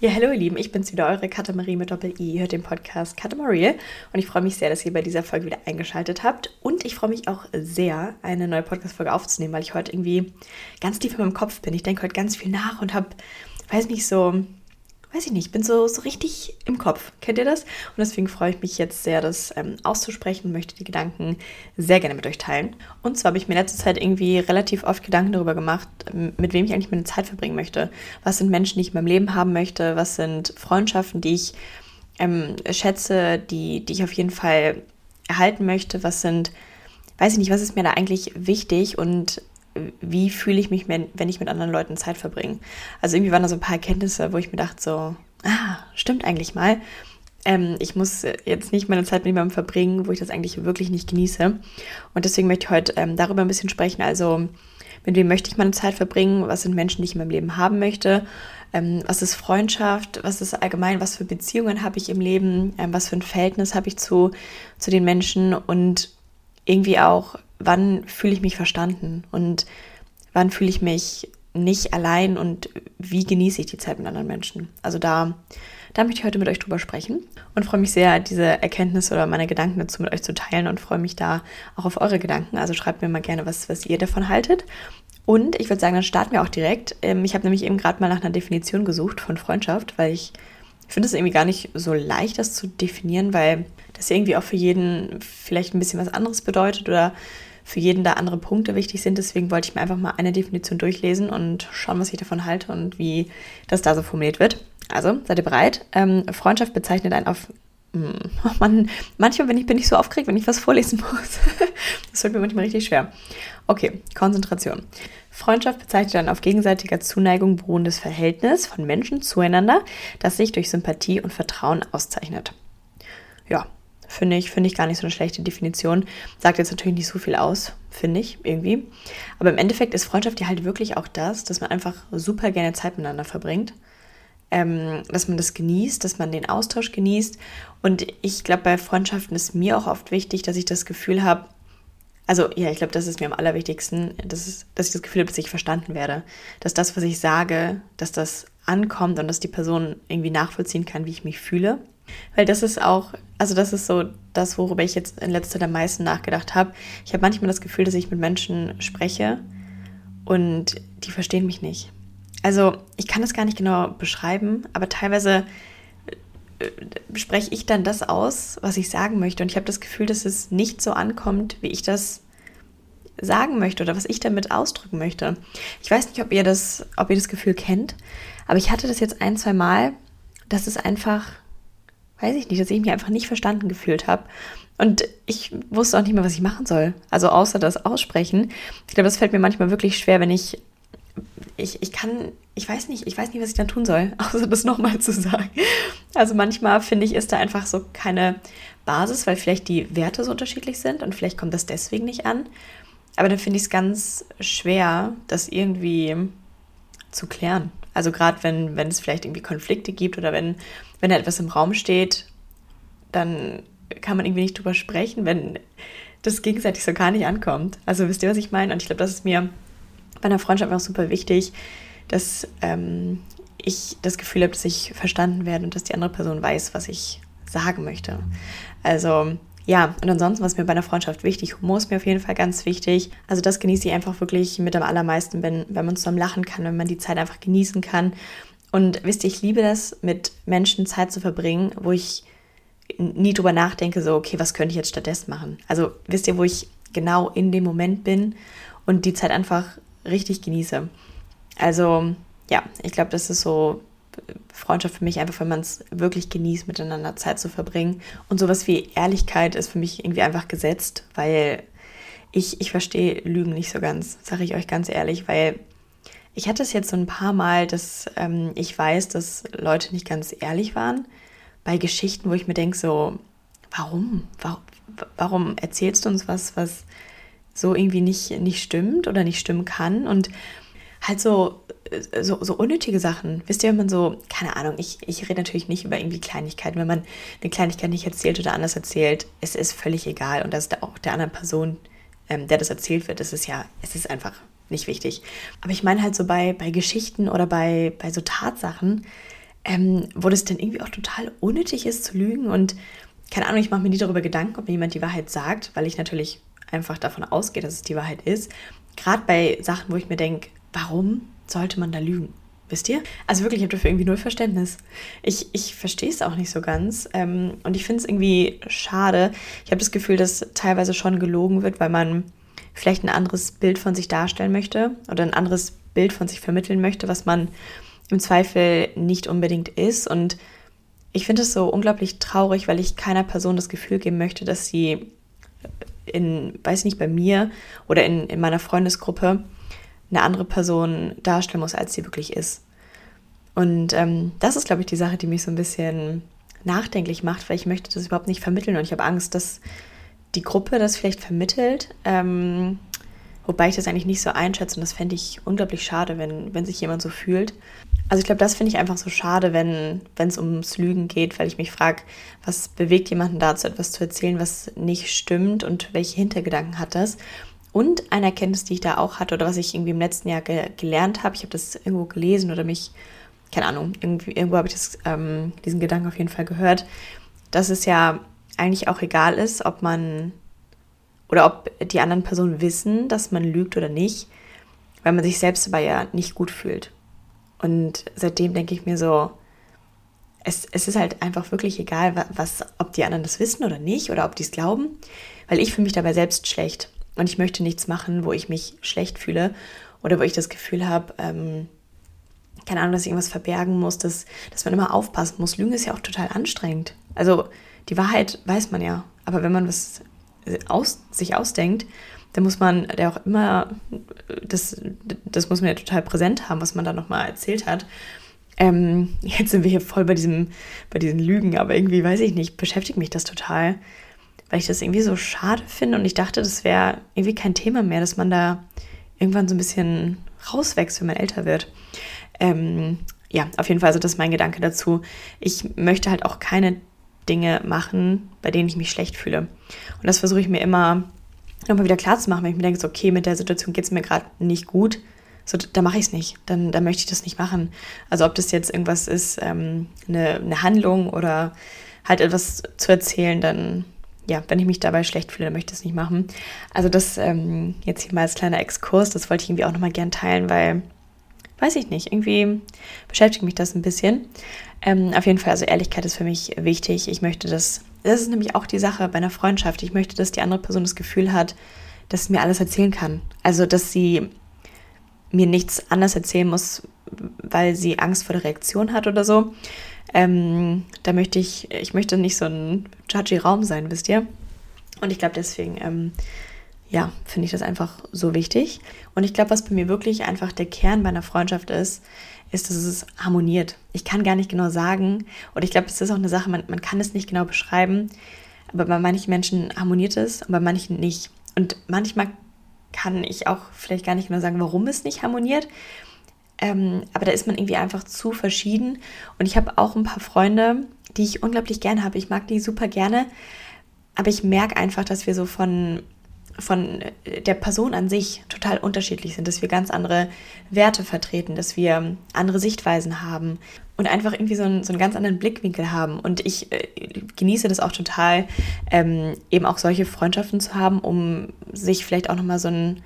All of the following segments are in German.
Ja, hallo ihr Lieben, ich bin's wieder, eure Katamarie mit Doppel-I. Ihr hört den Podcast Katamarie und ich freue mich sehr, dass ihr bei dieser Folge wieder eingeschaltet habt. Und ich freue mich auch sehr, eine neue Podcast-Folge aufzunehmen, weil ich heute irgendwie ganz tief in meinem Kopf bin. Ich denke heute ganz viel nach und habe, weiß nicht, so weiß ich nicht, bin so, so richtig im Kopf. Kennt ihr das? Und deswegen freue ich mich jetzt sehr, das ähm, auszusprechen und möchte die Gedanken sehr gerne mit euch teilen. Und zwar habe ich mir in letzter Zeit irgendwie relativ oft Gedanken darüber gemacht, mit wem ich eigentlich meine Zeit verbringen möchte. Was sind Menschen, die ich in meinem Leben haben möchte? Was sind Freundschaften, die ich ähm, schätze, die, die ich auf jeden Fall erhalten möchte? Was sind, weiß ich nicht, was ist mir da eigentlich wichtig? Und wie fühle ich mich, wenn ich mit anderen Leuten Zeit verbringe. Also irgendwie waren da so ein paar Erkenntnisse, wo ich mir dachte, so, ah, stimmt eigentlich mal. Ähm, ich muss jetzt nicht meine Zeit mit jemandem verbringen, wo ich das eigentlich wirklich nicht genieße. Und deswegen möchte ich heute ähm, darüber ein bisschen sprechen. Also, mit wem möchte ich meine Zeit verbringen? Was sind Menschen, die ich in meinem Leben haben möchte? Ähm, was ist Freundschaft? Was ist allgemein? Was für Beziehungen habe ich im Leben? Ähm, was für ein Verhältnis habe ich zu, zu den Menschen? Und irgendwie auch, wann fühle ich mich verstanden und wann fühle ich mich nicht allein und wie genieße ich die Zeit mit anderen Menschen. Also da, da möchte ich heute mit euch drüber sprechen und freue mich sehr, diese Erkenntnisse oder meine Gedanken dazu mit euch zu teilen und freue mich da auch auf eure Gedanken. Also schreibt mir mal gerne, was, was ihr davon haltet. Und ich würde sagen, dann starten wir auch direkt. Ähm, ich habe nämlich eben gerade mal nach einer Definition gesucht von Freundschaft, weil ich finde es irgendwie gar nicht so leicht, das zu definieren, weil das irgendwie auch für jeden vielleicht ein bisschen was anderes bedeutet oder für jeden da andere Punkte wichtig sind. Deswegen wollte ich mir einfach mal eine Definition durchlesen und schauen, was ich davon halte und wie das da so formuliert wird. Also, seid ihr bereit? Ähm, Freundschaft bezeichnet einen auf. Hm, oh Mann, manchmal bin ich, bin ich so aufgeregt, wenn ich was vorlesen muss. das wird mir manchmal richtig schwer. Okay, Konzentration. Freundschaft bezeichnet ein auf gegenseitiger Zuneigung beruhendes Verhältnis von Menschen zueinander, das sich durch Sympathie und Vertrauen auszeichnet. Ja, Finde ich, finde ich gar nicht so eine schlechte Definition. Sagt jetzt natürlich nicht so viel aus, finde ich, irgendwie. Aber im Endeffekt ist Freundschaft ja halt wirklich auch das, dass man einfach super gerne Zeit miteinander verbringt. Ähm, dass man das genießt, dass man den Austausch genießt. Und ich glaube, bei Freundschaften ist mir auch oft wichtig, dass ich das Gefühl habe, also ja, ich glaube, das ist mir am allerwichtigsten, dass, es, dass ich das Gefühl habe, dass ich verstanden werde. Dass das, was ich sage, dass das ankommt und dass die Person irgendwie nachvollziehen kann, wie ich mich fühle. Weil das ist auch, also das ist so das, worüber ich jetzt in letzter Zeit am meisten nachgedacht habe. Ich habe manchmal das Gefühl, dass ich mit Menschen spreche und die verstehen mich nicht. Also ich kann das gar nicht genau beschreiben, aber teilweise äh, spreche ich dann das aus, was ich sagen möchte. Und ich habe das Gefühl, dass es nicht so ankommt, wie ich das sagen möchte oder was ich damit ausdrücken möchte. Ich weiß nicht, ob ihr das, ob ihr das Gefühl kennt, aber ich hatte das jetzt ein, zwei Mal, dass es einfach weiß ich nicht, dass ich mich einfach nicht verstanden gefühlt habe. Und ich wusste auch nicht mehr, was ich machen soll. Also außer das Aussprechen. Ich glaube, das fällt mir manchmal wirklich schwer, wenn ich. Ich, ich kann, ich weiß nicht, ich weiß nicht, was ich dann tun soll, außer das nochmal zu sagen. Also manchmal finde ich, ist da einfach so keine Basis, weil vielleicht die Werte so unterschiedlich sind und vielleicht kommt das deswegen nicht an. Aber dann finde ich es ganz schwer, das irgendwie zu klären. Also gerade wenn, wenn es vielleicht irgendwie Konflikte gibt oder wenn, wenn da etwas im Raum steht, dann kann man irgendwie nicht drüber sprechen, wenn das gegenseitig so gar nicht ankommt. Also wisst ihr, was ich meine? Und ich glaube, das ist mir bei einer Freundschaft auch super wichtig, dass ähm, ich das Gefühl habe, dass ich verstanden werde und dass die andere Person weiß, was ich sagen möchte. Also ja, und ansonsten, was mir bei einer Freundschaft wichtig, Humor ist mir auf jeden Fall ganz wichtig. Also das genieße ich einfach wirklich mit am allermeisten, wenn, wenn man zusammen lachen kann, wenn man die Zeit einfach genießen kann. Und wisst ihr, ich liebe das, mit Menschen Zeit zu verbringen, wo ich nie drüber nachdenke, so, okay, was könnte ich jetzt stattdessen machen? Also wisst ihr, wo ich genau in dem Moment bin und die Zeit einfach richtig genieße. Also ja, ich glaube, das ist so Freundschaft für mich einfach, wenn man es wirklich genießt, miteinander Zeit zu verbringen. Und sowas wie Ehrlichkeit ist für mich irgendwie einfach gesetzt, weil ich, ich verstehe Lügen nicht so ganz, sage ich euch ganz ehrlich, weil ich hatte es jetzt so ein paar Mal, dass ähm, ich weiß, dass Leute nicht ganz ehrlich waren bei Geschichten, wo ich mir denke, so, warum? warum? Erzählst du uns was, was so irgendwie nicht, nicht stimmt oder nicht stimmen kann? Und halt so so, so unnötige Sachen. Wisst ihr, wenn man so, keine Ahnung, ich, ich rede natürlich nicht über irgendwie Kleinigkeiten. Wenn man eine Kleinigkeit nicht erzählt oder anders erzählt, es ist völlig egal. Und das ist auch der anderen Person, ähm, der das erzählt wird, das ist ja, es ist einfach nicht wichtig. Aber ich meine halt so bei, bei Geschichten oder bei, bei so Tatsachen, ähm, wo das dann irgendwie auch total unnötig ist zu lügen und keine Ahnung, ich mache mir nie darüber Gedanken, ob mir jemand die Wahrheit sagt, weil ich natürlich einfach davon ausgehe, dass es die Wahrheit ist. Gerade bei Sachen, wo ich mir denke, warum sollte man da lügen? Wisst ihr? Also wirklich, ich habe dafür irgendwie null Verständnis. Ich, ich verstehe es auch nicht so ganz. Ähm, und ich finde es irgendwie schade. Ich habe das Gefühl, dass teilweise schon gelogen wird, weil man vielleicht ein anderes Bild von sich darstellen möchte oder ein anderes Bild von sich vermitteln möchte, was man im Zweifel nicht unbedingt ist. Und ich finde es so unglaublich traurig, weil ich keiner Person das Gefühl geben möchte, dass sie in, weiß nicht, bei mir oder in, in meiner Freundesgruppe eine andere Person darstellen muss, als sie wirklich ist. Und ähm, das ist, glaube ich, die Sache, die mich so ein bisschen nachdenklich macht, weil ich möchte das überhaupt nicht vermitteln und ich habe Angst, dass die Gruppe das vielleicht vermittelt. Ähm, wobei ich das eigentlich nicht so einschätze und das fände ich unglaublich schade, wenn, wenn sich jemand so fühlt. Also ich glaube, das finde ich einfach so schade, wenn es ums Lügen geht, weil ich mich frage, was bewegt jemanden dazu, etwas zu erzählen, was nicht stimmt und welche Hintergedanken hat das. Und eine Erkenntnis, die ich da auch hatte oder was ich irgendwie im letzten Jahr ge gelernt habe, ich habe das irgendwo gelesen oder mich, keine Ahnung, irgendwie, irgendwo habe ich das, ähm, diesen Gedanken auf jeden Fall gehört, dass es ja eigentlich auch egal ist, ob man oder ob die anderen Personen wissen, dass man lügt oder nicht, weil man sich selbst dabei ja nicht gut fühlt. Und seitdem denke ich mir so, es, es ist halt einfach wirklich egal, was, ob die anderen das wissen oder nicht oder ob die es glauben, weil ich fühle mich dabei selbst schlecht und ich möchte nichts machen, wo ich mich schlecht fühle oder wo ich das Gefühl habe, ähm, keine Ahnung, dass ich irgendwas verbergen muss, dass, dass man immer aufpassen muss. Lügen ist ja auch total anstrengend. Also die Wahrheit weiß man ja, aber wenn man was aus, sich ausdenkt, dann muss man ja auch immer, das, das muss man ja total präsent haben, was man da nochmal erzählt hat. Ähm, jetzt sind wir hier voll bei, diesem, bei diesen Lügen, aber irgendwie weiß ich nicht, beschäftigt mich das total, weil ich das irgendwie so schade finde und ich dachte, das wäre irgendwie kein Thema mehr, dass man da irgendwann so ein bisschen rauswächst, wenn man älter wird. Ähm, ja, auf jeden Fall, also das ist mein Gedanke dazu. Ich möchte halt auch keine Dinge machen, bei denen ich mich schlecht fühle. Und das versuche ich mir immer nochmal wieder klar zu machen, wenn ich mir denke, so, okay, mit der Situation geht es mir gerade nicht gut, so, da mache ich es nicht, dann, dann möchte ich das nicht machen. Also ob das jetzt irgendwas ist, ähm, eine, eine Handlung oder halt etwas zu erzählen, dann, ja, wenn ich mich dabei schlecht fühle, dann möchte ich es nicht machen. Also das ähm, jetzt hier mal als kleiner Exkurs, das wollte ich irgendwie auch nochmal gern teilen, weil, weiß ich nicht, irgendwie beschäftigt mich das ein bisschen. Ähm, auf jeden Fall, also Ehrlichkeit ist für mich wichtig. Ich möchte das, das ist nämlich auch die Sache bei einer Freundschaft. Ich möchte, dass die andere Person das Gefühl hat, dass sie mir alles erzählen kann. Also, dass sie mir nichts anderes erzählen muss, weil sie Angst vor der Reaktion hat oder so. Ähm, da möchte ich, ich möchte nicht so ein judgy Raum sein, wisst ihr? Und ich glaube deswegen, ähm, ja, finde ich das einfach so wichtig. Und ich glaube, was bei mir wirklich einfach der Kern bei einer Freundschaft ist, ist, dass es harmoniert. Ich kann gar nicht genau sagen, oder ich glaube, es ist auch eine Sache, man, man kann es nicht genau beschreiben, aber bei manchen Menschen harmoniert es und bei manchen nicht. Und manchmal kann ich auch vielleicht gar nicht genau sagen, warum es nicht harmoniert. Ähm, aber da ist man irgendwie einfach zu verschieden. Und ich habe auch ein paar Freunde, die ich unglaublich gerne habe. Ich mag die super gerne. Aber ich merke einfach, dass wir so von von der Person an sich total unterschiedlich sind, dass wir ganz andere Werte vertreten, dass wir andere Sichtweisen haben und einfach irgendwie so einen, so einen ganz anderen Blickwinkel haben. Und ich äh, genieße das auch total, ähm, eben auch solche Freundschaften zu haben, um sich vielleicht auch nochmal so eine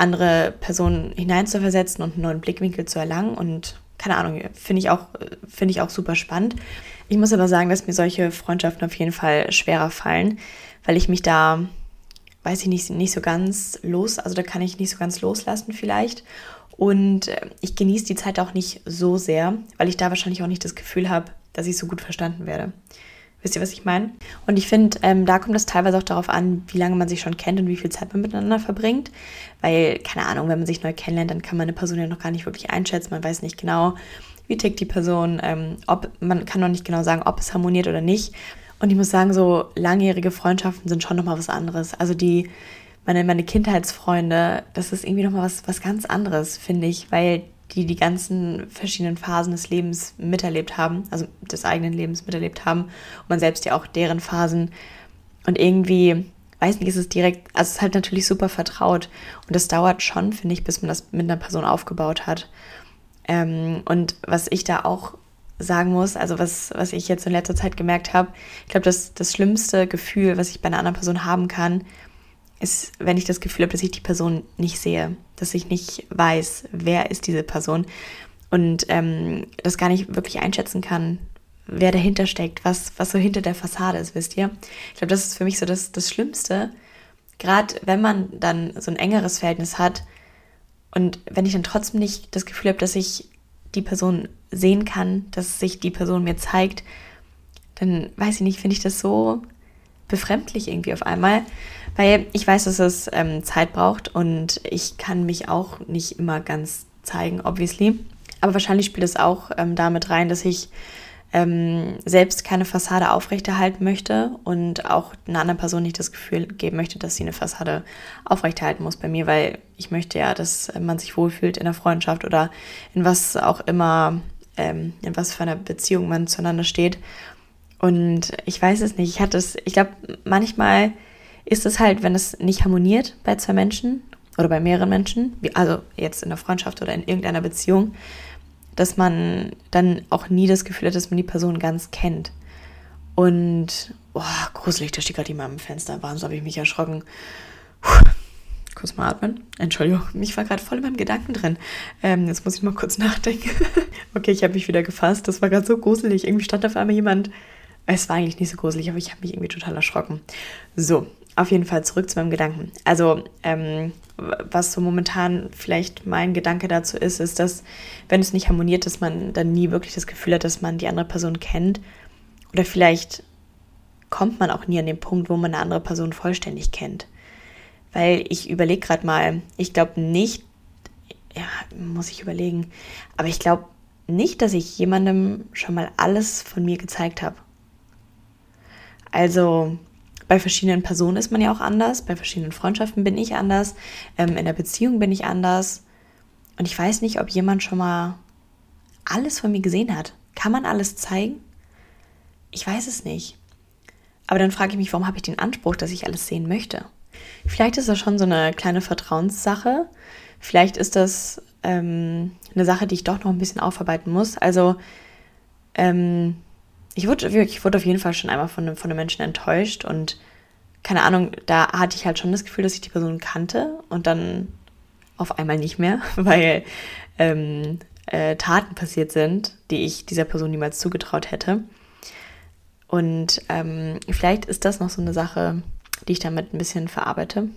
andere Person hineinzuversetzen und einen neuen Blickwinkel zu erlangen. Und keine Ahnung, finde ich, auch, find ich auch super spannend. Ich muss aber sagen, dass mir solche Freundschaften auf jeden Fall schwerer fallen, weil ich mich da weiß ich nicht, nicht so ganz los, also da kann ich nicht so ganz loslassen vielleicht. Und äh, ich genieße die Zeit auch nicht so sehr, weil ich da wahrscheinlich auch nicht das Gefühl habe, dass ich so gut verstanden werde. Wisst ihr, was ich meine? Und ich finde, ähm, da kommt es teilweise auch darauf an, wie lange man sich schon kennt und wie viel Zeit man miteinander verbringt. Weil, keine Ahnung, wenn man sich neu kennenlernt, dann kann man eine Person ja noch gar nicht wirklich einschätzen. Man weiß nicht genau, wie tickt die Person, ähm, ob man kann noch nicht genau sagen, ob es harmoniert oder nicht. Und ich muss sagen, so langjährige Freundschaften sind schon nochmal was anderes. Also die, meine, meine Kindheitsfreunde, das ist irgendwie nochmal was, was ganz anderes, finde ich, weil die die ganzen verschiedenen Phasen des Lebens miterlebt haben, also des eigenen Lebens miterlebt haben und man selbst ja auch deren Phasen. Und irgendwie, weiß nicht, ist es direkt, also es ist halt natürlich super vertraut und das dauert schon, finde ich, bis man das mit einer Person aufgebaut hat. Ähm, und was ich da auch sagen muss, also was, was ich jetzt in letzter Zeit gemerkt habe, ich glaube, das, das schlimmste Gefühl, was ich bei einer anderen Person haben kann, ist, wenn ich das Gefühl habe, dass ich die Person nicht sehe, dass ich nicht weiß, wer ist diese Person und ähm, das gar nicht wirklich einschätzen kann, wer dahinter steckt, was, was so hinter der Fassade ist, wisst ihr? Ich glaube, das ist für mich so das, das Schlimmste, gerade wenn man dann so ein engeres Verhältnis hat und wenn ich dann trotzdem nicht das Gefühl habe, dass ich die Person sehen kann, dass sich die Person mir zeigt, dann weiß ich nicht, finde ich das so befremdlich irgendwie auf einmal, weil ich weiß, dass es ähm, Zeit braucht und ich kann mich auch nicht immer ganz zeigen, obviously. Aber wahrscheinlich spielt es auch ähm, damit rein, dass ich ähm, selbst keine Fassade aufrechterhalten möchte und auch einer anderen Person nicht das Gefühl geben möchte, dass sie eine Fassade aufrechterhalten muss bei mir, weil ich möchte ja, dass man sich wohlfühlt in der Freundschaft oder in was auch immer, ähm, in was für einer Beziehung man zueinander steht. Und ich weiß es nicht. Ich hatte es, ich glaube, manchmal ist es halt, wenn es nicht harmoniert bei zwei Menschen oder bei mehreren Menschen, also jetzt in der Freundschaft oder in irgendeiner Beziehung, dass man dann auch nie das Gefühl hat, dass man die Person ganz kennt. Und, boah, gruselig, da steht gerade jemand am Fenster. Warum habe ich mich erschrocken? Puh. Kurz mal atmen. Entschuldigung, ich war gerade voll in meinem Gedanken drin. Ähm, jetzt muss ich mal kurz nachdenken. okay, ich habe mich wieder gefasst. Das war gerade so gruselig. Irgendwie stand auf einmal jemand. Es war eigentlich nicht so gruselig, aber ich habe mich irgendwie total erschrocken. So, auf jeden Fall zurück zu meinem Gedanken. Also, ähm, was so momentan vielleicht mein Gedanke dazu ist, ist, dass, wenn es nicht harmoniert, dass man dann nie wirklich das Gefühl hat, dass man die andere Person kennt. Oder vielleicht kommt man auch nie an den Punkt, wo man eine andere Person vollständig kennt. Weil ich überlege gerade mal, ich glaube nicht, ja, muss ich überlegen, aber ich glaube nicht, dass ich jemandem schon mal alles von mir gezeigt habe. Also, bei verschiedenen Personen ist man ja auch anders, bei verschiedenen Freundschaften bin ich anders, ähm, in der Beziehung bin ich anders. Und ich weiß nicht, ob jemand schon mal alles von mir gesehen hat. Kann man alles zeigen? Ich weiß es nicht. Aber dann frage ich mich, warum habe ich den Anspruch, dass ich alles sehen möchte? Vielleicht ist das schon so eine kleine Vertrauenssache. Vielleicht ist das ähm, eine Sache, die ich doch noch ein bisschen aufarbeiten muss. Also, ähm, ich wurde, ich wurde auf jeden Fall schon einmal von einem, von einem Menschen enttäuscht und keine Ahnung, da hatte ich halt schon das Gefühl, dass ich die Person kannte und dann auf einmal nicht mehr, weil ähm, äh, Taten passiert sind, die ich dieser Person niemals zugetraut hätte. Und ähm, vielleicht ist das noch so eine Sache, die ich damit ein bisschen verarbeite.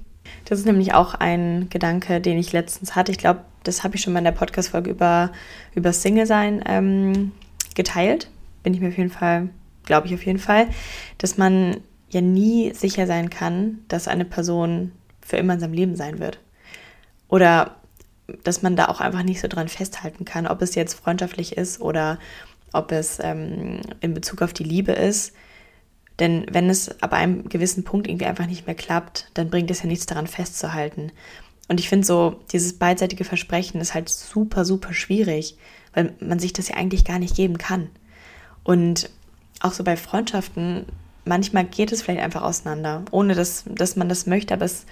Das ist nämlich auch ein Gedanke, den ich letztens hatte. Ich glaube, das habe ich schon mal in der Podcast-Folge über, über Single-Sein ähm, geteilt bin ich mir auf jeden Fall, glaube ich auf jeden Fall, dass man ja nie sicher sein kann, dass eine Person für immer in seinem Leben sein wird. Oder dass man da auch einfach nicht so dran festhalten kann, ob es jetzt freundschaftlich ist oder ob es ähm, in Bezug auf die Liebe ist. Denn wenn es ab einem gewissen Punkt irgendwie einfach nicht mehr klappt, dann bringt es ja nichts daran festzuhalten. Und ich finde so, dieses beidseitige Versprechen ist halt super, super schwierig, weil man sich das ja eigentlich gar nicht geben kann. Und auch so bei Freundschaften, manchmal geht es vielleicht einfach auseinander, ohne dass, dass man das möchte, aber es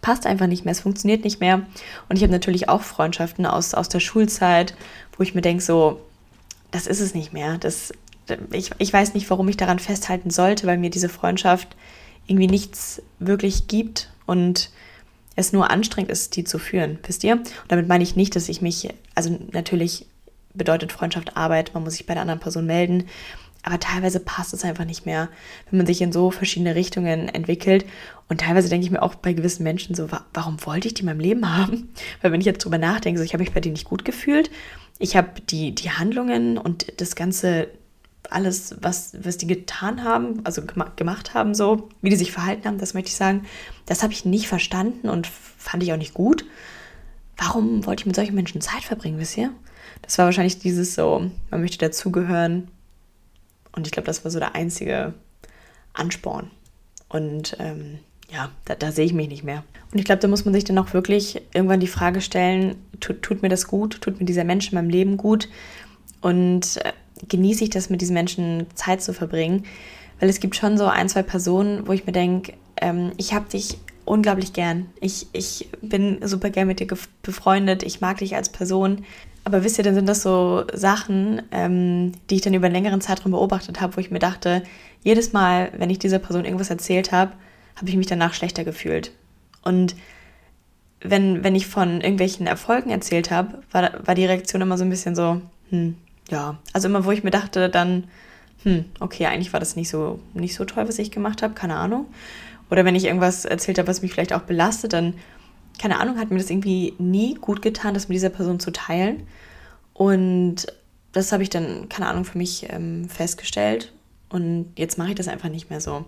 passt einfach nicht mehr, es funktioniert nicht mehr. Und ich habe natürlich auch Freundschaften aus, aus der Schulzeit, wo ich mir denke, so, das ist es nicht mehr. Das, ich, ich weiß nicht, warum ich daran festhalten sollte, weil mir diese Freundschaft irgendwie nichts wirklich gibt und es nur anstrengend ist, die zu führen, wisst ihr? Und damit meine ich nicht, dass ich mich, also natürlich bedeutet Freundschaft Arbeit, man muss sich bei der anderen Person melden. Aber teilweise passt es einfach nicht mehr, wenn man sich in so verschiedene Richtungen entwickelt. Und teilweise denke ich mir auch bei gewissen Menschen so, warum wollte ich die in meinem Leben haben? Weil wenn ich jetzt drüber nachdenke, so, ich habe mich bei denen nicht gut gefühlt. Ich habe die, die Handlungen und das Ganze, alles, was, was die getan haben, also gemacht haben, so, wie die sich verhalten haben, das möchte ich sagen, das habe ich nicht verstanden und fand ich auch nicht gut. Warum wollte ich mit solchen Menschen Zeit verbringen, wisst ihr? Das war wahrscheinlich dieses so, man möchte dazugehören. Und ich glaube, das war so der einzige Ansporn. Und ähm, ja, da, da, sehe ich mich nicht mehr. Und ich glaube, da muss man sich dann auch wirklich irgendwann die Frage stellen, tut, tut mir das gut? Tut mir dieser Mensch in meinem Leben gut? Und äh, genieße ich das, mit diesen Menschen Zeit zu verbringen? Weil es gibt schon so ein, zwei Personen, wo ich mir denke, ähm, ich habe dich unglaublich gern. Ich, ich bin super gern mit dir befreundet. Ich mag dich als Person Aber wisst ihr, dann sind das so Sachen, ähm, die ich dann über einen längeren Zeitraum beobachtet habe, wo ich mir dachte, jedes Mal, wenn ich dieser Person irgendwas erzählt habe, habe ich mich danach schlechter gefühlt. Und wenn, wenn ich von irgendwelchen Erfolgen erzählt habe, war, war die Reaktion immer so ein bisschen so, hm, ja. Also immer, wo ich mir dachte, dann, hm, okay, eigentlich war das nicht so, nicht so toll, was ich gemacht habe, keine Ahnung. Oder wenn ich irgendwas erzählt habe, was mich vielleicht auch belastet, dann keine Ahnung, hat mir das irgendwie nie gut getan, das mit dieser Person zu teilen. Und das habe ich dann, keine Ahnung, für mich ähm, festgestellt. Und jetzt mache ich das einfach nicht mehr so.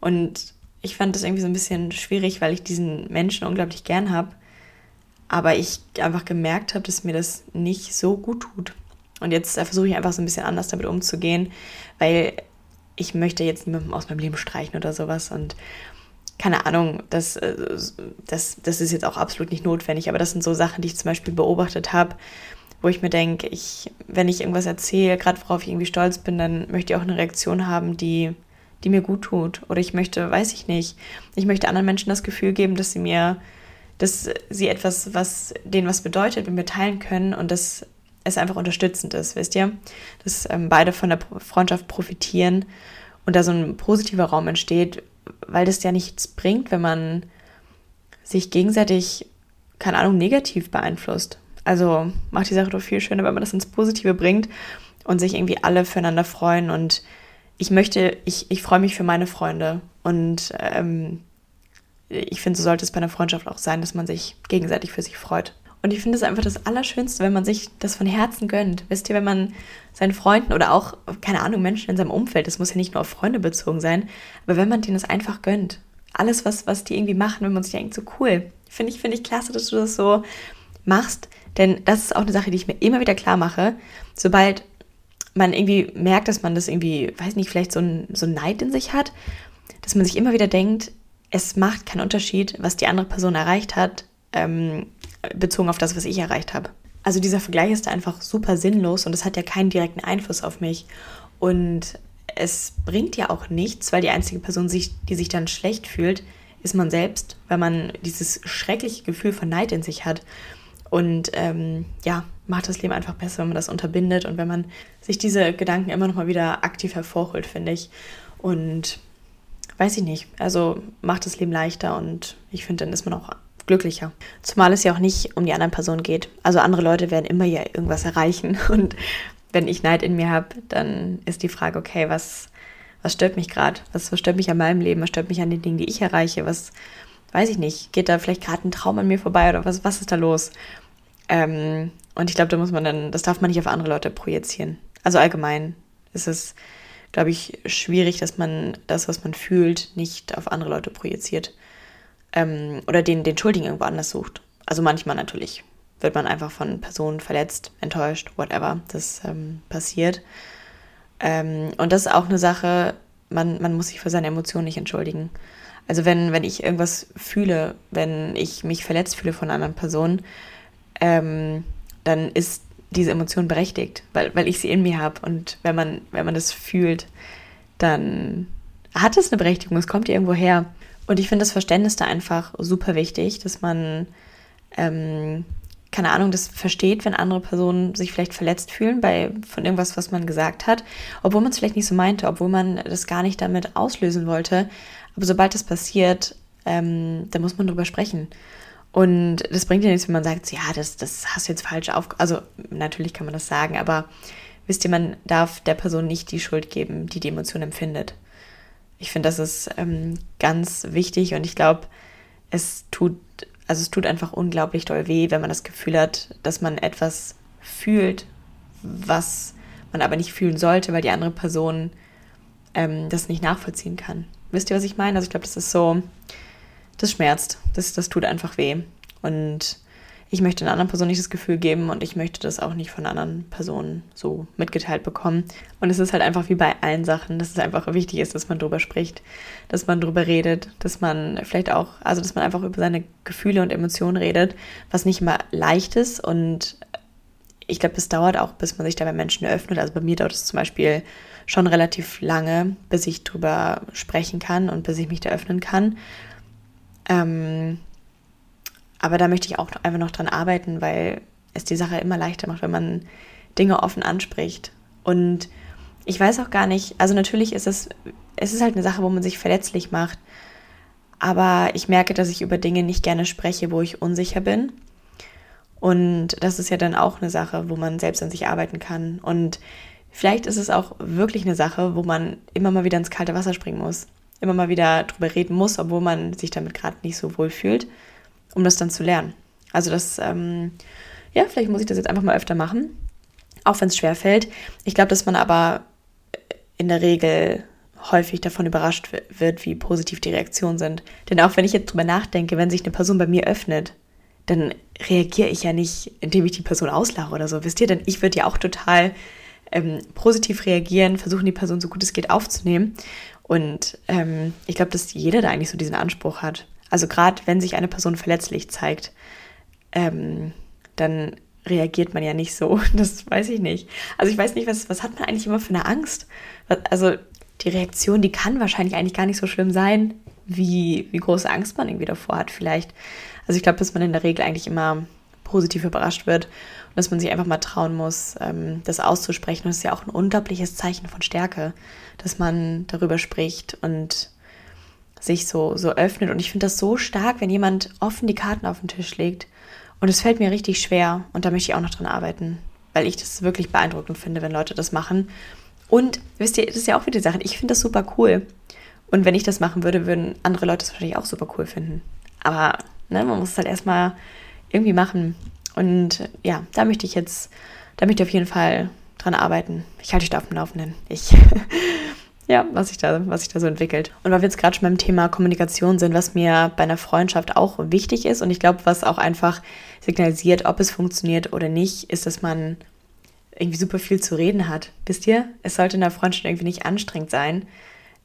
Und ich fand das irgendwie so ein bisschen schwierig, weil ich diesen Menschen unglaublich gern habe. Aber ich einfach gemerkt habe, dass mir das nicht so gut tut. Und jetzt äh, versuche ich einfach so ein bisschen anders damit umzugehen, weil ich möchte jetzt niemandem aus meinem Leben streichen oder sowas. Und keine Ahnung, das, äh, das, das ist jetzt auch absolut nicht notwendig, aber das sind so Sachen, die ich zum Beispiel beobachtet habe, wo ich mir denke, ich, wenn ich irgendwas erzähle, gerade worauf ich irgendwie stolz bin, dann möchte ich auch eine Reaktion haben, die, die mir gut tut. Oder ich möchte, weiß ich nicht, ich möchte anderen Menschen das Gefühl geben, dass sie mir, dass sie etwas, was denen was bedeutet, mit mir teilen können und dass es einfach unterstützend ist, wisst ihr? Dass ähm, beide von der Freundschaft profitieren und da so ein positiver Raum entsteht, weil das ja nichts bringt, wenn man sich gegenseitig, keine Ahnung, negativ beeinflusst. Also macht die Sache doch viel schöner, wenn man das ins Positive bringt und sich irgendwie alle füreinander freuen. Und ich möchte, ich, ich freue mich für meine Freunde. Und ähm, ich finde, so sollte es bei einer Freundschaft auch sein, dass man sich gegenseitig für sich freut. Und ich finde es einfach das Allerschönste, wenn man sich das von Herzen gönnt. Wisst ihr, wenn man seinen Freunden oder auch, keine Ahnung, Menschen in seinem Umfeld, das muss ja nicht nur auf Freunde bezogen sein, aber wenn man denen das einfach gönnt. Alles, was, was die irgendwie machen, wenn man sich denkt, so cool. Finde ich, finde ich klasse, dass du das so machst. Denn das ist auch eine Sache, die ich mir immer wieder klar mache. Sobald man irgendwie merkt, dass man das irgendwie, weiß nicht, vielleicht so ein, so ein Neid in sich hat, dass man sich immer wieder denkt, es macht keinen Unterschied, was die andere Person erreicht hat, ähm, bezogen auf das, was ich erreicht habe. Also dieser Vergleich ist einfach super sinnlos und es hat ja keinen direkten Einfluss auf mich. Und es bringt ja auch nichts, weil die einzige Person, die sich dann schlecht fühlt, ist man selbst, weil man dieses schreckliche Gefühl von Neid in sich hat. Und ähm, ja, macht das Leben einfach besser, wenn man das unterbindet und wenn man sich diese Gedanken immer noch mal wieder aktiv hervorholt, finde ich. Und weiß ich nicht, also macht das Leben leichter und ich finde, dann ist man auch glücklicher. Zumal es ja auch nicht um die anderen Personen geht. Also andere Leute werden immer ja irgendwas erreichen. Und wenn ich Neid in mir habe, dann ist die Frage, okay, was, was stört mich gerade? Was, was stört mich an meinem Leben? Was stört mich an den Dingen, die ich erreiche? Was, weiß ich nicht, geht da vielleicht gerade ein Traum an mir vorbei oder was, was ist da los? Ähm, und ich glaube, da muss man dann, das darf man nicht auf andere Leute projizieren. Also allgemein ist es, glaube ich, schwierig, dass man das, was man fühlt, nicht auf andere Leute projiziert ähm, oder den, den Schuldigen irgendwo anders sucht. Also manchmal natürlich wird man einfach von Personen verletzt, enttäuscht, whatever, das ähm, passiert. Ähm, und das ist auch eine Sache, man, man muss sich für seine Emotionen nicht entschuldigen. Also wenn, wenn ich irgendwas fühle, wenn ich mich verletzt fühle von einer anderen Person, ähm, dann ist diese Emotion berechtigt, weil, weil ich sie in mir habe. Und wenn man, wenn man das fühlt, dann hat es eine Berechtigung, es kommt irgendwo her. Und ich finde das Verständnis da einfach super wichtig, dass man, ähm, keine Ahnung, das versteht, wenn andere Personen sich vielleicht verletzt fühlen bei, von irgendwas, was man gesagt hat, obwohl man es vielleicht nicht so meinte, obwohl man das gar nicht damit auslösen wollte. Aber sobald das passiert, ähm, da muss man drüber sprechen. Und das bringt ja nichts, wenn man sagt, ja, das, das hast du jetzt falsch auf. Also natürlich kann man das sagen, aber wisst ihr, man darf der Person nicht die Schuld geben, die die Emotion empfindet. Ich finde, das ist ähm, ganz wichtig und ich glaube, es tut, also es tut einfach unglaublich doll weh, wenn man das Gefühl hat, dass man etwas fühlt, was man aber nicht fühlen sollte, weil die andere Person ähm, das nicht nachvollziehen kann. Wisst ihr, was ich meine? Also ich glaube, das ist so, das schmerzt, das, das tut einfach weh. Und ich möchte einer anderen Person nicht das Gefühl geben und ich möchte das auch nicht von anderen Personen so mitgeteilt bekommen. Und es ist halt einfach wie bei allen Sachen, dass es einfach wichtig ist, dass man drüber spricht, dass man drüber redet, dass man vielleicht auch, also dass man einfach über seine Gefühle und Emotionen redet, was nicht immer leicht ist und ich glaube, es dauert auch, bis man sich da bei Menschen öffnet. Also bei mir dauert es zum Beispiel schon relativ lange, bis ich drüber sprechen kann und bis ich mich da öffnen kann. Ähm, aber da möchte ich auch einfach noch dran arbeiten, weil es die Sache immer leichter macht, wenn man Dinge offen anspricht. Und ich weiß auch gar nicht, also natürlich ist es, es ist halt eine Sache, wo man sich verletzlich macht. Aber ich merke, dass ich über Dinge nicht gerne spreche, wo ich unsicher bin. Und das ist ja dann auch eine Sache, wo man selbst an sich arbeiten kann. Und vielleicht ist es auch wirklich eine Sache, wo man immer mal wieder ins kalte Wasser springen muss. Immer mal wieder drüber reden muss, obwohl man sich damit gerade nicht so wohl fühlt, um das dann zu lernen. Also das, ähm, ja, vielleicht muss ich das jetzt einfach mal öfter machen. Auch wenn es schwer fällt. Ich glaube, dass man aber in der Regel häufig davon überrascht wird, wie positiv die Reaktionen sind. Denn auch wenn ich jetzt drüber nachdenke, wenn sich eine Person bei mir öffnet, dann reagiere ich ja nicht, indem ich die Person auslache oder so. Wisst ihr, denn ich würde ja auch total ähm, positiv reagieren, versuchen die Person so gut es geht aufzunehmen. Und ähm, ich glaube, dass jeder da eigentlich so diesen Anspruch hat. Also gerade wenn sich eine Person verletzlich zeigt, ähm, dann reagiert man ja nicht so. Das weiß ich nicht. Also ich weiß nicht, was, was hat man eigentlich immer für eine Angst? Also die Reaktion, die kann wahrscheinlich eigentlich gar nicht so schlimm sein, wie, wie große Angst man irgendwie davor hat vielleicht. Also ich glaube, dass man in der Regel eigentlich immer positiv überrascht wird und dass man sich einfach mal trauen muss, ähm, das auszusprechen. Und es ist ja auch ein unglaubliches Zeichen von Stärke, dass man darüber spricht und sich so, so öffnet. Und ich finde das so stark, wenn jemand offen die Karten auf den Tisch legt. Und es fällt mir richtig schwer und da möchte ich auch noch dran arbeiten, weil ich das wirklich beeindruckend finde, wenn Leute das machen und wisst ihr, das ist ja auch wieder die Sache, ich finde das super cool. Und wenn ich das machen würde, würden andere Leute das wahrscheinlich auch super cool finden. Aber ne, man muss es halt erstmal irgendwie machen. Und ja, da möchte ich jetzt, da möchte ich auf jeden Fall dran arbeiten. Ich halte dich da auf dem Laufenden. Ich, ja, was sich da, was sich da so entwickelt. Und weil wir jetzt gerade schon beim Thema Kommunikation sind, was mir bei einer Freundschaft auch wichtig ist und ich glaube, was auch einfach signalisiert, ob es funktioniert oder nicht, ist, dass man irgendwie super viel zu reden hat. Wisst ihr? Es sollte in der Freundschaft irgendwie nicht anstrengend sein,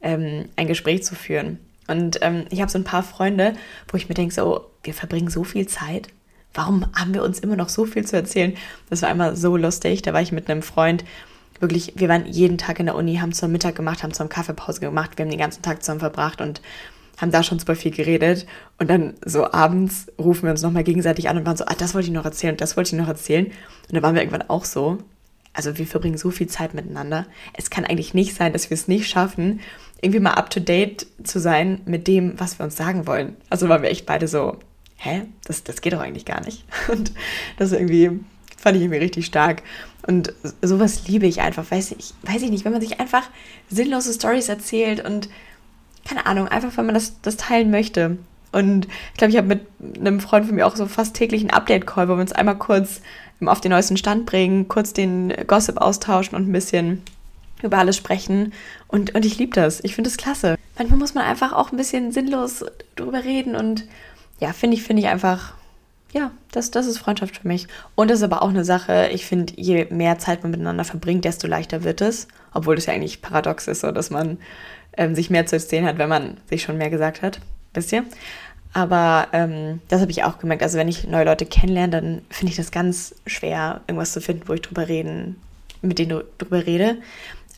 ähm, ein Gespräch zu führen. Und ähm, ich habe so ein paar Freunde, wo ich mir denke, so, wir verbringen so viel Zeit. Warum haben wir uns immer noch so viel zu erzählen? Das war einmal so lustig. Da war ich mit einem Freund, wirklich, wir waren jeden Tag in der Uni, haben zum Mittag gemacht, haben zum Kaffeepause gemacht, wir haben den ganzen Tag zusammen verbracht und haben da schon super viel geredet. Und dann so abends rufen wir uns nochmal gegenseitig an und waren so, ah, das wollte ich noch erzählen und das wollte ich noch erzählen. Und dann waren wir irgendwann auch so, also wir verbringen so viel Zeit miteinander. Es kann eigentlich nicht sein, dass wir es nicht schaffen, irgendwie mal up to date zu sein mit dem, was wir uns sagen wollen. Also waren wir echt beide so, hä? Das, das geht doch eigentlich gar nicht. Und das irgendwie fand ich irgendwie richtig stark. Und sowas liebe ich einfach. Weiß ich, weiß ich nicht, wenn man sich einfach sinnlose Stories erzählt und keine Ahnung, einfach wenn man das, das teilen möchte. Und ich glaube, ich habe mit einem Freund von mir auch so fast täglich einen Update-Call, wo wir uns einmal kurz auf den neuesten Stand bringen, kurz den Gossip austauschen und ein bisschen über alles sprechen. Und, und ich liebe das. Ich finde es klasse. Manchmal muss man einfach auch ein bisschen sinnlos drüber reden und ja, finde ich, finde ich einfach, ja, das, das ist Freundschaft für mich. Und das ist aber auch eine Sache, ich finde, je mehr Zeit man miteinander verbringt, desto leichter wird es. Obwohl das ja eigentlich paradox ist, so dass man ähm, sich mehr zu erzählen hat, wenn man sich schon mehr gesagt hat. Wisst ihr? Aber ähm, das habe ich auch gemerkt. Also wenn ich neue Leute kennenlerne, dann finde ich das ganz schwer, irgendwas zu finden, wo ich drüber reden, mit denen drüber rede.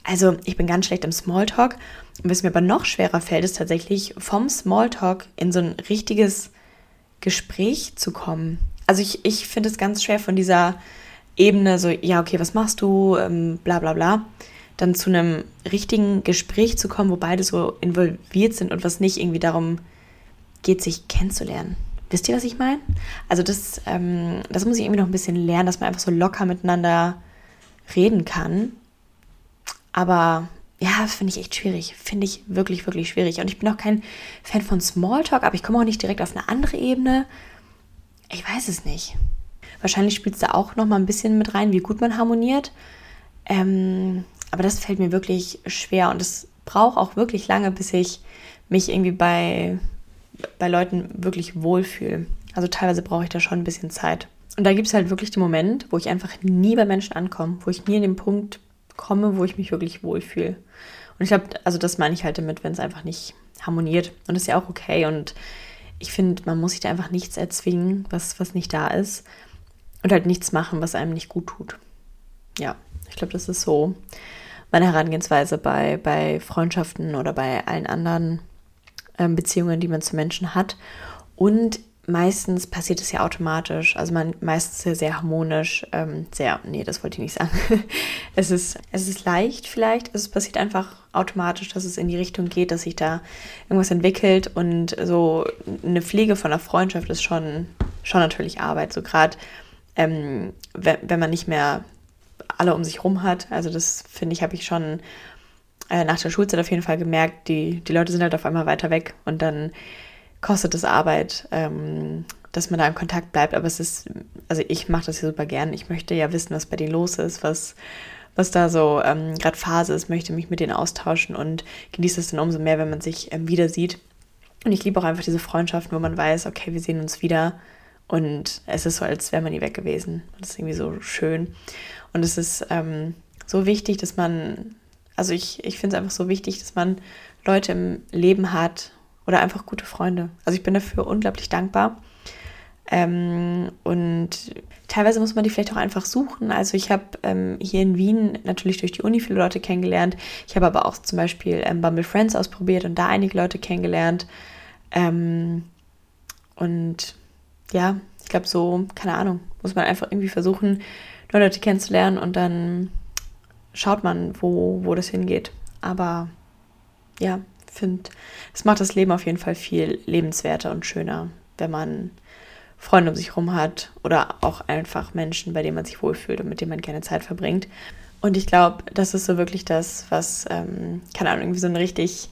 Also ich bin ganz schlecht im Smalltalk. Und was mir aber noch schwerer fällt, ist tatsächlich vom Smalltalk in so ein richtiges Gespräch zu kommen. Also ich, ich finde es ganz schwer von dieser Ebene, so, ja, okay, was machst du, ähm, bla bla bla, dann zu einem richtigen Gespräch zu kommen, wo beide so involviert sind und was nicht irgendwie darum geht, sich kennenzulernen. Wisst ihr, was ich meine? Also das, ähm, das muss ich irgendwie noch ein bisschen lernen, dass man einfach so locker miteinander reden kann. Aber ja, finde ich echt schwierig. Finde ich wirklich, wirklich schwierig. Und ich bin auch kein Fan von Smalltalk, aber ich komme auch nicht direkt auf eine andere Ebene. Ich weiß es nicht. Wahrscheinlich spielt es da auch noch mal ein bisschen mit rein, wie gut man harmoniert. Ähm, aber das fällt mir wirklich schwer und es braucht auch wirklich lange, bis ich mich irgendwie bei bei Leuten wirklich wohlfühle. Also teilweise brauche ich da schon ein bisschen Zeit. Und da gibt es halt wirklich den Moment, wo ich einfach nie bei Menschen ankomme, wo ich nie an den Punkt komme, wo ich mich wirklich wohlfühle. Und ich glaube, also das meine ich halt damit, wenn es einfach nicht harmoniert. Und das ist ja auch okay. Und ich finde, man muss sich da einfach nichts erzwingen, was, was nicht da ist. Und halt nichts machen, was einem nicht gut tut. Ja, ich glaube, das ist so meine Herangehensweise bei, bei Freundschaften oder bei allen anderen ähm, Beziehungen, die man zu Menschen hat. Und meistens passiert es ja automatisch. Also man meistens sehr, sehr harmonisch, ähm, sehr, nee, das wollte ich nicht sagen. es, ist, es ist leicht vielleicht, es passiert einfach automatisch, dass es in die Richtung geht, dass sich da irgendwas entwickelt und so eine Pflege von einer Freundschaft ist schon, schon natürlich Arbeit. So gerade, ähm, wenn, wenn man nicht mehr alle um sich rum hat. Also das finde ich, habe ich schon äh, nach der Schulzeit auf jeden Fall gemerkt, die, die Leute sind halt auf einmal weiter weg und dann kostet es Arbeit, ähm, dass man da in Kontakt bleibt. Aber es ist, also ich mache das ja super gern. Ich möchte ja wissen, was bei denen los ist, was, was da so ähm, gerade Phase ist, möchte mich mit denen austauschen und genieße es dann umso mehr, wenn man sich ähm, wieder sieht. Und ich liebe auch einfach diese Freundschaften, wo man weiß, okay, wir sehen uns wieder und es ist so, als wäre man nie weg gewesen. Das ist irgendwie so schön. Und es ist ähm, so wichtig, dass man, also ich, ich finde es einfach so wichtig, dass man Leute im Leben hat oder einfach gute Freunde. Also ich bin dafür unglaublich dankbar. Ähm, und teilweise muss man die vielleicht auch einfach suchen. Also ich habe ähm, hier in Wien natürlich durch die Uni viele Leute kennengelernt. Ich habe aber auch zum Beispiel ähm, Bumble Friends ausprobiert und da einige Leute kennengelernt. Ähm, und ja, ich glaube so, keine Ahnung, muss man einfach irgendwie versuchen, neue Leute kennenzulernen und dann schaut man, wo, wo das hingeht. Aber ja, finde, es macht das Leben auf jeden Fall viel lebenswerter und schöner, wenn man Freunde um sich herum hat oder auch einfach Menschen, bei denen man sich wohlfühlt und mit denen man gerne Zeit verbringt. Und ich glaube, das ist so wirklich das, was, ähm, keine Ahnung, irgendwie so ein richtig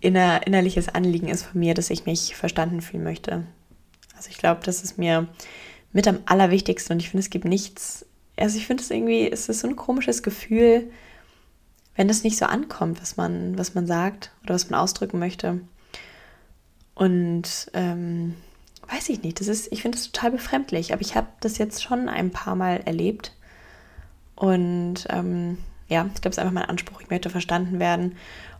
inner, innerliches Anliegen ist von mir, dass ich mich verstanden fühlen möchte. Also ich glaube, das ist mir mit am allerwichtigsten und ich finde, es gibt nichts, also ich finde es irgendwie, es ist so ein komisches Gefühl, wenn das nicht so ankommt, was man, was man sagt oder was man ausdrücken möchte. Und ähm, weiß ich nicht, das ist, ich finde das total befremdlich, aber ich habe das jetzt schon ein paar Mal erlebt. Und ähm, ja, ich glaube, es ist einfach mein Anspruch, ich möchte verstanden werden.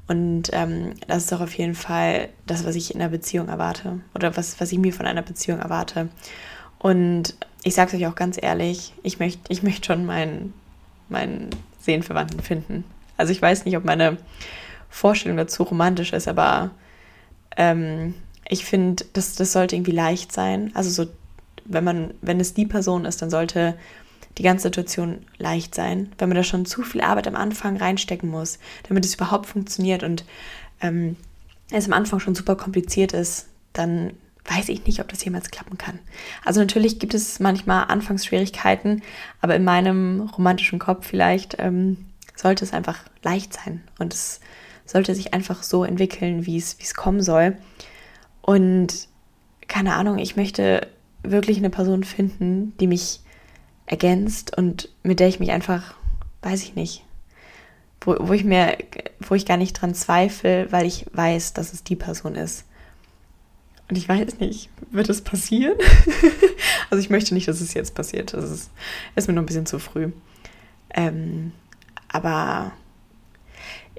Und ähm, das ist auch auf jeden Fall das, was ich in einer Beziehung erwarte oder was, was ich mir von einer Beziehung erwarte. Und ich sage es euch auch ganz ehrlich, ich möchte ich möcht schon meinen, meinen Seelenverwandten finden. Also ich weiß nicht, ob meine Vorstellung dazu romantisch ist, aber ähm, ich finde, das, das sollte irgendwie leicht sein. Also so, wenn man, wenn es die Person ist, dann sollte die ganze Situation leicht sein. Wenn man da schon zu viel Arbeit am Anfang reinstecken muss, damit es überhaupt funktioniert und ähm, es am Anfang schon super kompliziert ist, dann weiß ich nicht, ob das jemals klappen kann. Also natürlich gibt es manchmal Anfangsschwierigkeiten, aber in meinem romantischen Kopf vielleicht ähm, sollte es einfach leicht sein und es sollte sich einfach so entwickeln, wie es, wie es kommen soll. Und keine Ahnung, ich möchte wirklich eine Person finden, die mich ergänzt und mit der ich mich einfach, weiß ich nicht, wo, wo ich mir, wo ich gar nicht dran zweifle, weil ich weiß, dass es die Person ist. Und ich weiß nicht, wird es passieren? also ich möchte nicht, dass es jetzt passiert. Das ist, ist mir noch ein bisschen zu früh. Ähm, aber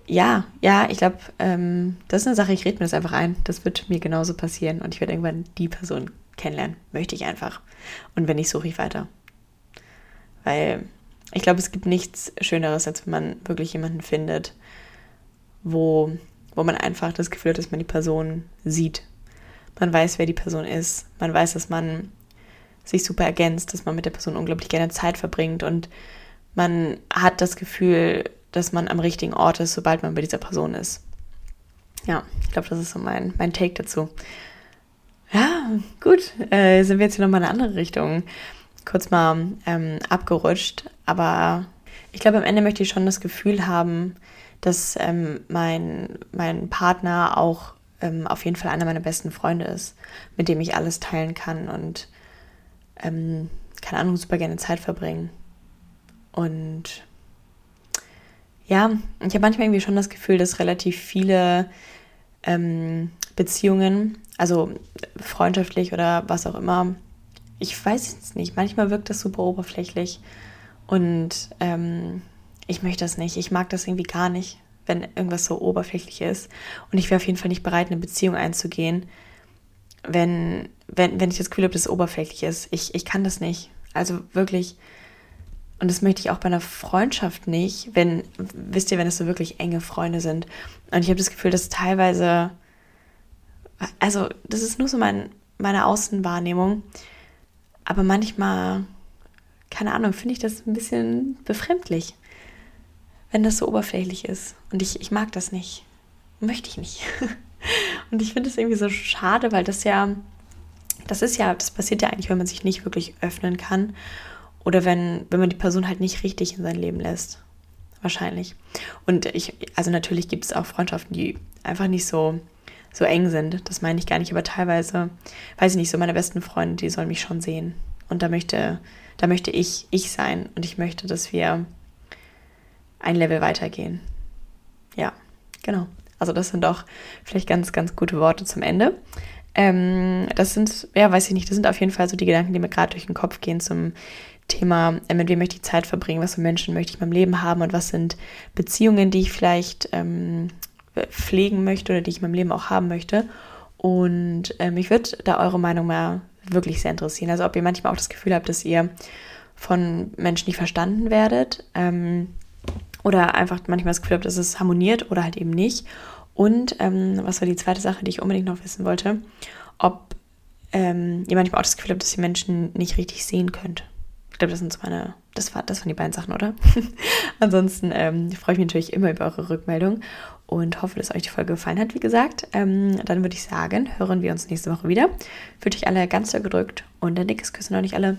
ja, ja, ich glaube, ähm, das ist eine Sache, ich rede mir das einfach ein. Das wird mir genauso passieren und ich werde irgendwann die Person kennenlernen. Möchte ich einfach. Und wenn nicht, suche ich weiter. Weil ich glaube, es gibt nichts Schöneres, als wenn man wirklich jemanden findet, wo, wo man einfach das Gefühl hat, dass man die Person sieht. Man weiß, wer die Person ist. Man weiß, dass man sich super ergänzt, dass man mit der Person unglaublich gerne Zeit verbringt und man hat das Gefühl, dass man am richtigen Ort ist, sobald man bei dieser Person ist. Ja, ich glaube, das ist so mein, mein Take dazu. Ja, gut. Äh, sind wir jetzt hier nochmal in eine andere Richtung kurz mal ähm, abgerutscht. Aber ich glaube, am Ende möchte ich schon das Gefühl haben, dass ähm, mein, mein Partner auch ähm, auf jeden Fall einer meiner besten Freunde ist, mit dem ich alles teilen kann und ähm, keine Ahnung, super gerne Zeit verbringen. Und ja, ich habe manchmal irgendwie schon das Gefühl, dass relativ viele ähm, Beziehungen, also freundschaftlich oder was auch immer, ich weiß es nicht, manchmal wirkt das super oberflächlich und ähm, ich möchte das nicht. Ich mag das irgendwie gar nicht, wenn irgendwas so oberflächlich ist. Und ich wäre auf jeden Fall nicht bereit, eine Beziehung einzugehen, wenn, wenn, wenn ich das Gefühl habe, dass es oberflächlich ist. Ich, ich kann das nicht. Also wirklich, und das möchte ich auch bei einer Freundschaft nicht, wenn, wisst ihr, wenn es so wirklich enge Freunde sind. Und ich habe das Gefühl, dass teilweise, also das ist nur so mein, meiner Außenwahrnehmung. Aber manchmal, keine Ahnung, finde ich das ein bisschen befremdlich, wenn das so oberflächlich ist. Und ich, ich mag das nicht. Möchte ich nicht. Und ich finde es irgendwie so schade, weil das ja, das ist ja, das passiert ja eigentlich, wenn man sich nicht wirklich öffnen kann. Oder wenn, wenn man die Person halt nicht richtig in sein Leben lässt. Wahrscheinlich. Und ich, also natürlich gibt es auch Freundschaften, die einfach nicht so, so eng sind. Das meine ich gar nicht, aber teilweise, weiß ich nicht, so meine besten Freunde, die sollen mich schon sehen. Und da möchte, da möchte ich ich sein. Und ich möchte, dass wir ein Level weitergehen. Ja, genau. Also das sind doch vielleicht ganz, ganz gute Worte zum Ende. Ähm, das sind, ja, weiß ich nicht, das sind auf jeden Fall so die Gedanken, die mir gerade durch den Kopf gehen zum Thema, äh, mit wem möchte ich Zeit verbringen, was für Menschen möchte ich in meinem Leben haben und was sind Beziehungen, die ich vielleicht ähm, pflegen möchte oder die ich in meinem Leben auch haben möchte. Und äh, mich würde da eure Meinung mal wirklich sehr interessieren. Also ob ihr manchmal auch das Gefühl habt, dass ihr von Menschen nicht verstanden werdet ähm, oder einfach manchmal das Gefühl habt, dass es harmoniert oder halt eben nicht. Und ähm, was war die zweite Sache, die ich unbedingt noch wissen wollte, ob ähm, ihr manchmal auch das Gefühl habt, dass ihr Menschen nicht richtig sehen könnt. Ich glaube, das sind so meine, das, war, das waren die beiden Sachen, oder? Ansonsten ähm, freue ich mich natürlich immer über eure Rückmeldung und hoffe, dass euch die Folge gefallen hat, wie gesagt. Ähm, dann würde ich sagen, hören wir uns nächste Woche wieder. Fühlt euch alle ganz doll gedrückt und ein dickes Küssen an euch alle.